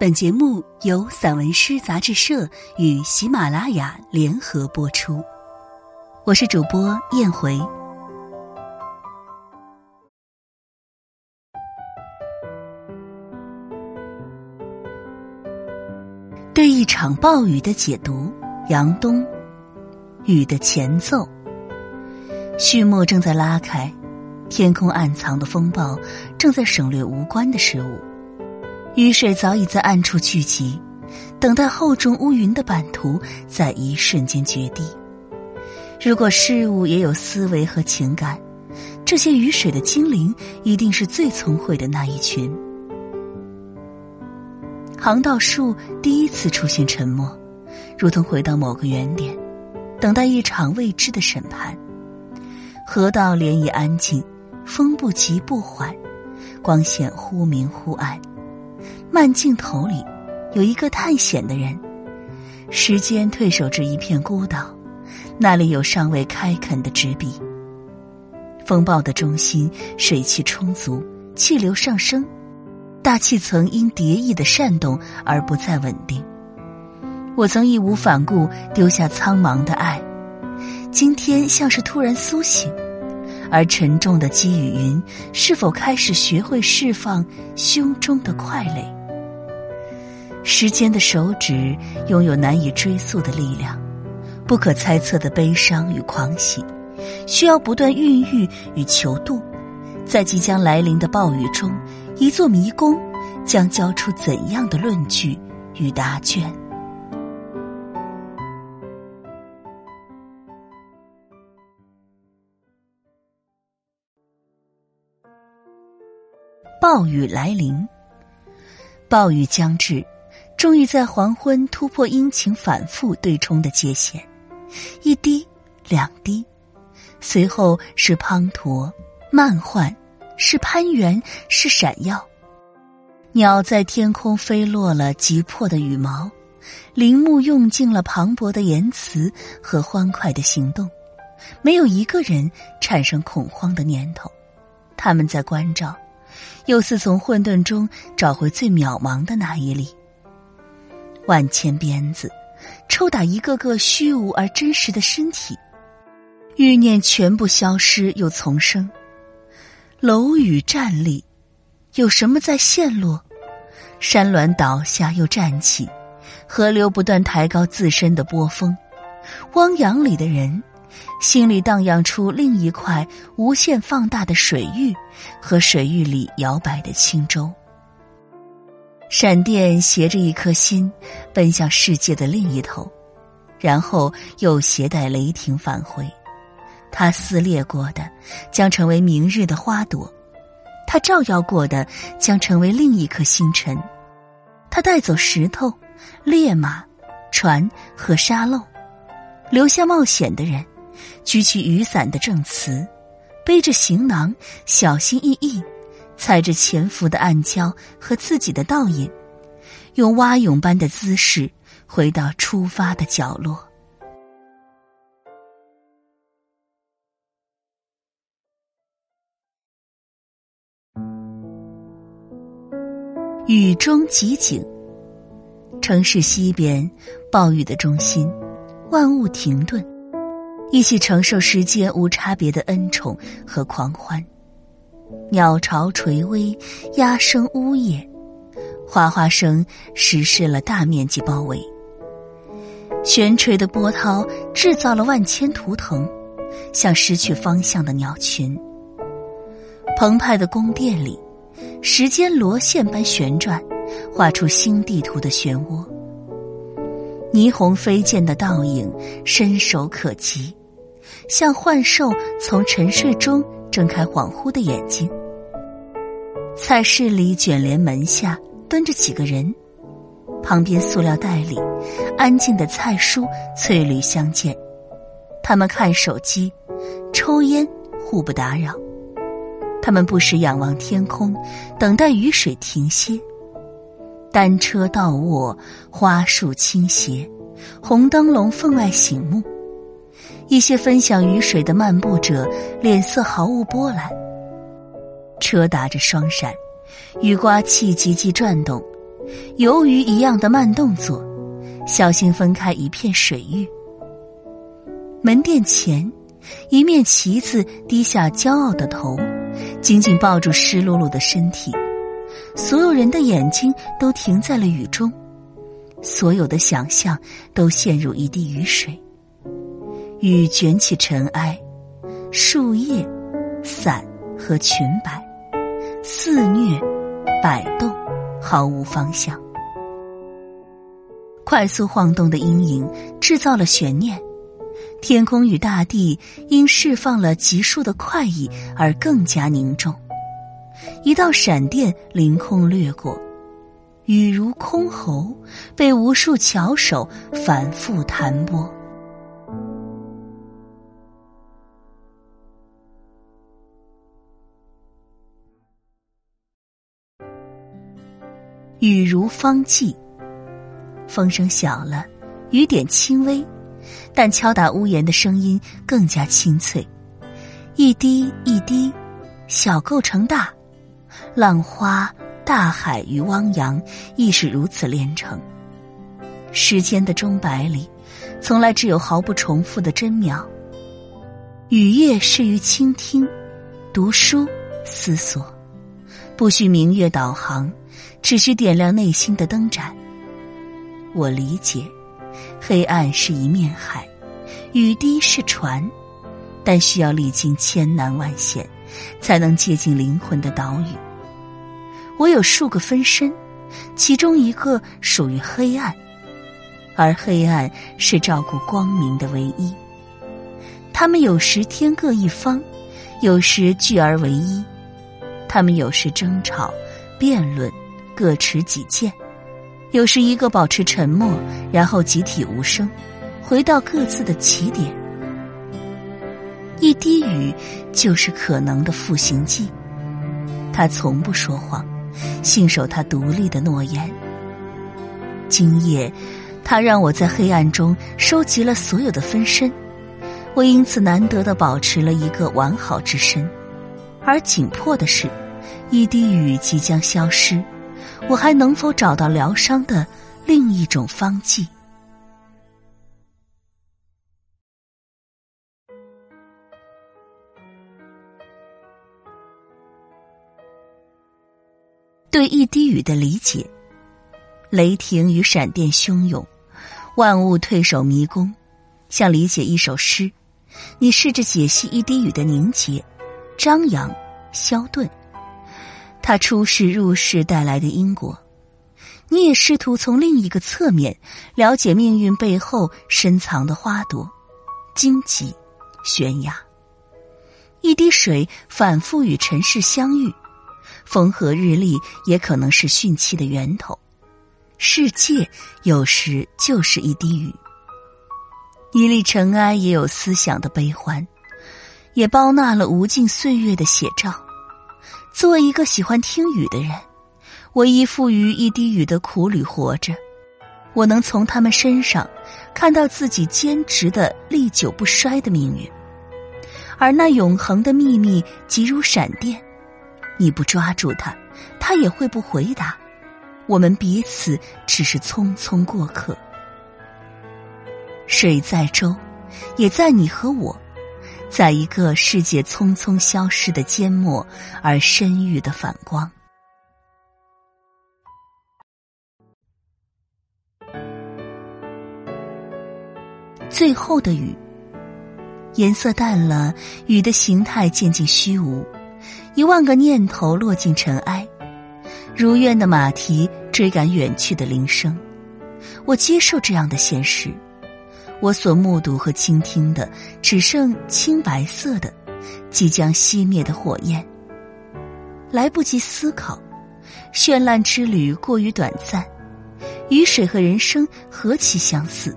本节目由散文诗杂志社与喜马拉雅联合播出，我是主播燕回。对一场暴雨的解读，杨东。雨的前奏，序幕正在拉开，天空暗藏的风暴正在省略无关的事物。雨水早已在暗处聚集，等待厚重乌云的版图在一瞬间决堤。如果事物也有思维和情感，这些雨水的精灵一定是最聪慧的那一群。航道树第一次出现沉默，如同回到某个原点，等待一场未知的审判。河道涟漪安静，风不急不缓，光线忽明忽暗。慢镜头里，有一个探险的人。时间退守至一片孤岛，那里有尚未开垦的纸笔。风暴的中心，水汽充足，气流上升，大气层因叠翼的扇动而不再稳定。我曾义无反顾丢下苍茫的爱，今天像是突然苏醒，而沉重的积雨云是否开始学会释放胸中的快垒？时间的手指拥有难以追溯的力量，不可猜测的悲伤与狂喜，需要不断孕育与求渡。在即将来临的暴雨中，一座迷宫将交出怎样的论据与答卷？暴雨来临，暴雨将至。终于在黄昏突破阴晴反复对冲的界限，一滴，两滴，随后是滂沱，漫幻，是攀援，是闪耀。鸟在天空飞落了急迫的羽毛，林木用尽了磅礴的言辞和欢快的行动，没有一个人产生恐慌的念头。他们在关照，又似从混沌中找回最渺茫的那一粒。万千鞭子，抽打一个个虚无而真实的身体，欲念全部消失又重生。楼宇站立，有什么在陷落？山峦倒下又站起，河流不断抬高自身的波峰。汪洋里的人，心里荡漾出另一块无限放大的水域，和水域里摇摆的轻舟。闪电携着一颗心，奔向世界的另一头，然后又携带雷霆返回。它撕裂过的，将成为明日的花朵；它照耀过的，将成为另一颗星辰。它带走石头、烈马、船和沙漏，留下冒险的人，举起雨伞的证词，背着行囊，小心翼翼。踩着潜伏的暗礁和自己的倒影，用蛙泳般的姿势回到出发的角落。雨中集景，城市西边，暴雨的中心，万物停顿，一起承受时间无差别的恩宠和狂欢。鸟巢垂危，鸦声呜咽，哗哗声实施了大面积包围。悬垂的波涛制造了万千图腾，像失去方向的鸟群。澎湃的宫殿里，时间螺线般旋转，画出新地图的漩涡。霓虹飞溅的倒影伸手可及，像幻兽从沉睡中。睁开恍惚的眼睛，菜市里卷帘门下蹲着几个人，旁边塑料袋里安静的菜蔬翠绿相间。他们看手机、抽烟，互不打扰。他们不时仰望天空，等待雨水停歇。单车倒卧，花树倾斜，红灯笼分外醒目。一些分享雨水的漫步者脸色毫无波澜。车打着双闪，雨刮器急急转动，鱿鱼一样的慢动作，小心分开一片水域。门店前，一面旗子低下骄傲的头，紧紧抱住湿漉漉的身体。所有人的眼睛都停在了雨中，所有的想象都陷入一滴雨水。雨卷起尘埃，树叶、伞和裙摆，肆虐、摆动，毫无方向。快速晃动的阴影制造了悬念，天空与大地因释放了急速的快意而更加凝重。一道闪电凌空掠过，雨如箜篌，被无数巧手反复弹拨。雨如方剂，风声小了，雨点轻微，但敲打屋檐的声音更加清脆。一滴一滴，小构成大，浪花、大海与汪洋亦是如此连成。时间的钟摆里，从来只有毫不重复的真秒。雨夜适于倾听、读书、思索，不需明月导航。只需点亮内心的灯盏。我理解，黑暗是一面海，雨滴是船，但需要历经千难万险，才能接近灵魂的岛屿。我有数个分身，其中一个属于黑暗，而黑暗是照顾光明的唯一。他们有时天各一方，有时聚而为一，他们有时争吵、辩论。各持己见，有时一个保持沉默，然后集体无声，回到各自的起点。一滴雨就是可能的复形剂，他从不说谎，信守他独立的诺言。今夜，他让我在黑暗中收集了所有的分身，我因此难得的保持了一个完好之身。而紧迫的是，一滴雨即将消失。我还能否找到疗伤的另一种方剂？对一滴雨的理解，雷霆与闪电汹涌，万物退守迷宫，像理解一首诗。你试着解析一滴雨的凝结、张扬、消顿。他出世入世带来的因果，你也试图从另一个侧面了解命运背后深藏的花朵、荆棘、悬崖。一滴水反复与尘世相遇，风和日丽也可能是汛期的源头。世界有时就是一滴雨，一粒尘埃也有思想的悲欢，也包纳了无尽岁月的写照。作为一个喜欢听雨的人，我依附于一滴雨的苦旅活着。我能从他们身上看到自己坚持的历久不衰的命运，而那永恒的秘密急如闪电，你不抓住它，它也会不回答。我们彼此只是匆匆过客，水在舟，也在你和我。在一个世界匆匆消失的缄默而深郁的反光，最后的雨，颜色淡了，雨的形态渐渐虚无，一万个念头落进尘埃，如愿的马蹄追赶远去的铃声，我接受这样的现实。我所目睹和倾听的，只剩青白色的、即将熄灭的火焰。来不及思考，绚烂之旅过于短暂。雨水和人生何其相似！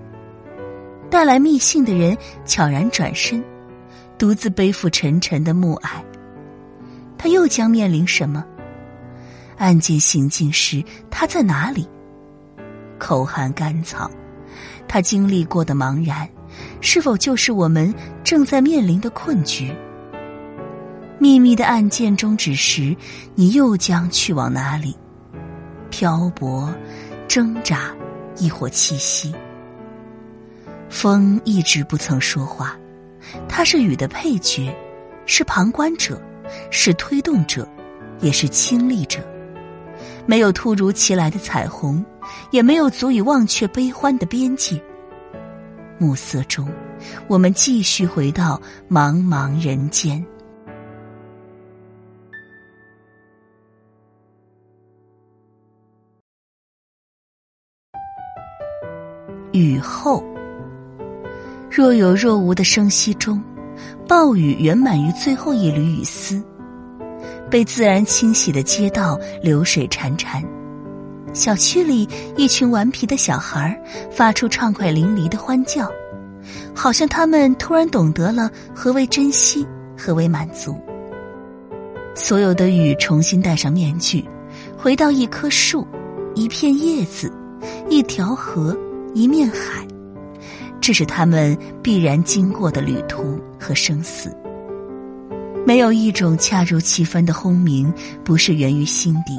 带来密信的人悄然转身，独自背负沉沉的暮霭。他又将面临什么？案件行进时，他在哪里？口含甘草。他经历过的茫然，是否就是我们正在面临的困局？秘密的案件终止时，你又将去往哪里？漂泊、挣扎，亦或栖息。风一直不曾说话，它是雨的配角，是旁观者，是推动者，也是亲历者。没有突如其来的彩虹，也没有足以忘却悲欢的边界。暮色中，我们继续回到茫茫人间。雨后，若有若无的声息中，暴雨圆满于最后一缕雨丝。被自然清洗的街道，流水潺潺。小区里，一群顽皮的小孩发出畅快淋漓的欢叫，好像他们突然懂得了何为珍惜，何为满足。所有的雨重新戴上面具，回到一棵树，一片叶子，一条河。一面海，这是他们必然经过的旅途和生死。没有一种恰如其分的轰鸣不是源于心底，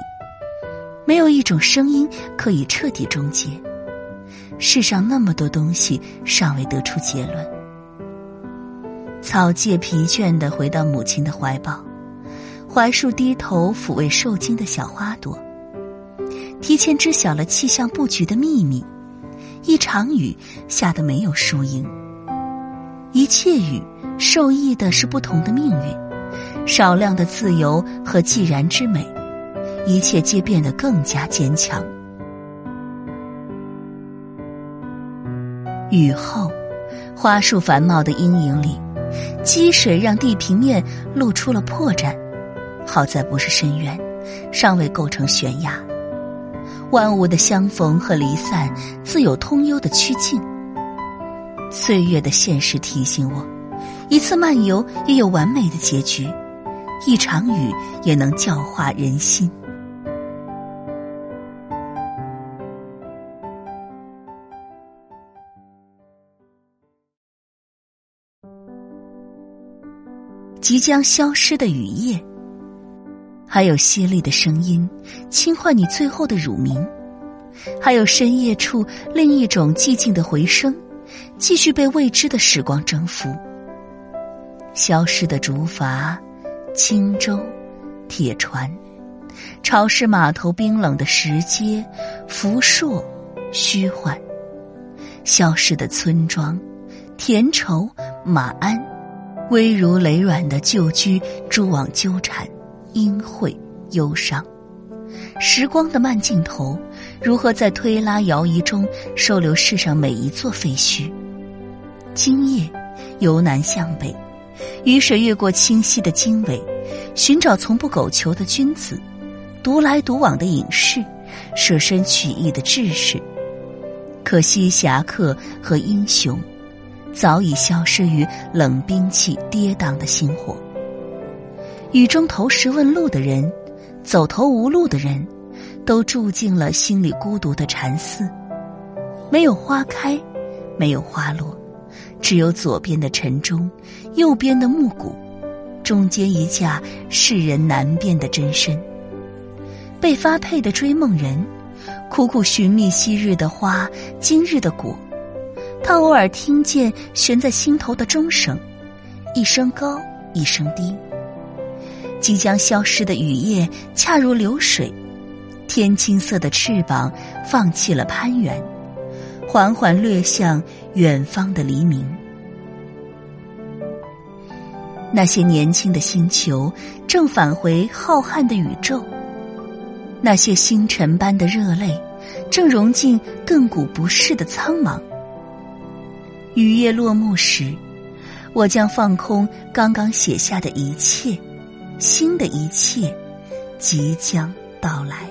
没有一种声音可以彻底终结。世上那么多东西尚未得出结论。草芥疲倦的回到母亲的怀抱，槐树低头抚慰受惊的小花朵，提前知晓了气象布局的秘密。一场雨下的没有输赢，一切雨受益的是不同的命运，少量的自由和寂然之美，一切皆变得更加坚强。雨后，花树繁茂的阴影里，积水让地平面露出了破绽，好在不是深渊，尚未构成悬崖。万物的相逢和离散，自有通幽的曲径。岁月的现实提醒我：一次漫游也有完美的结局，一场雨也能教化人心。即将消失的雨夜。还有淅沥的声音，轻唤你最后的乳名；还有深夜处另一种寂静的回声，继续被未知的时光征服。消失的竹筏、轻舟、铁船、潮湿码头、冰冷的石阶、浮硕、虚幻；消失的村庄、田畴、马鞍、微如雷软的旧居、蛛网纠缠。阴晦忧伤，时光的慢镜头，如何在推拉摇移中收留世上每一座废墟？今夜，由南向北，雨水越过清晰的经纬，寻找从不苟求的君子，独来独往的隐士，舍身取义的志士。可惜侠客和英雄，早已消失于冷兵器跌宕的星火。雨中投石问路的人，走投无路的人，都住进了心里孤独的禅寺。没有花开，没有花落，只有左边的晨钟，右边的暮鼓，中间一架世人难辨的真身。被发配的追梦人，苦苦寻觅昔日的花，今日的果。他偶尔听见悬在心头的钟声，一声高，一声低。即将消失的雨夜，恰如流水，天青色的翅膀放弃了攀援，缓缓掠向远方的黎明。那些年轻的星球正返回浩瀚的宇宙，那些星辰般的热泪正融进亘古不逝的苍茫。雨夜落幕时，我将放空刚刚写下的一切。新的一切即将到来。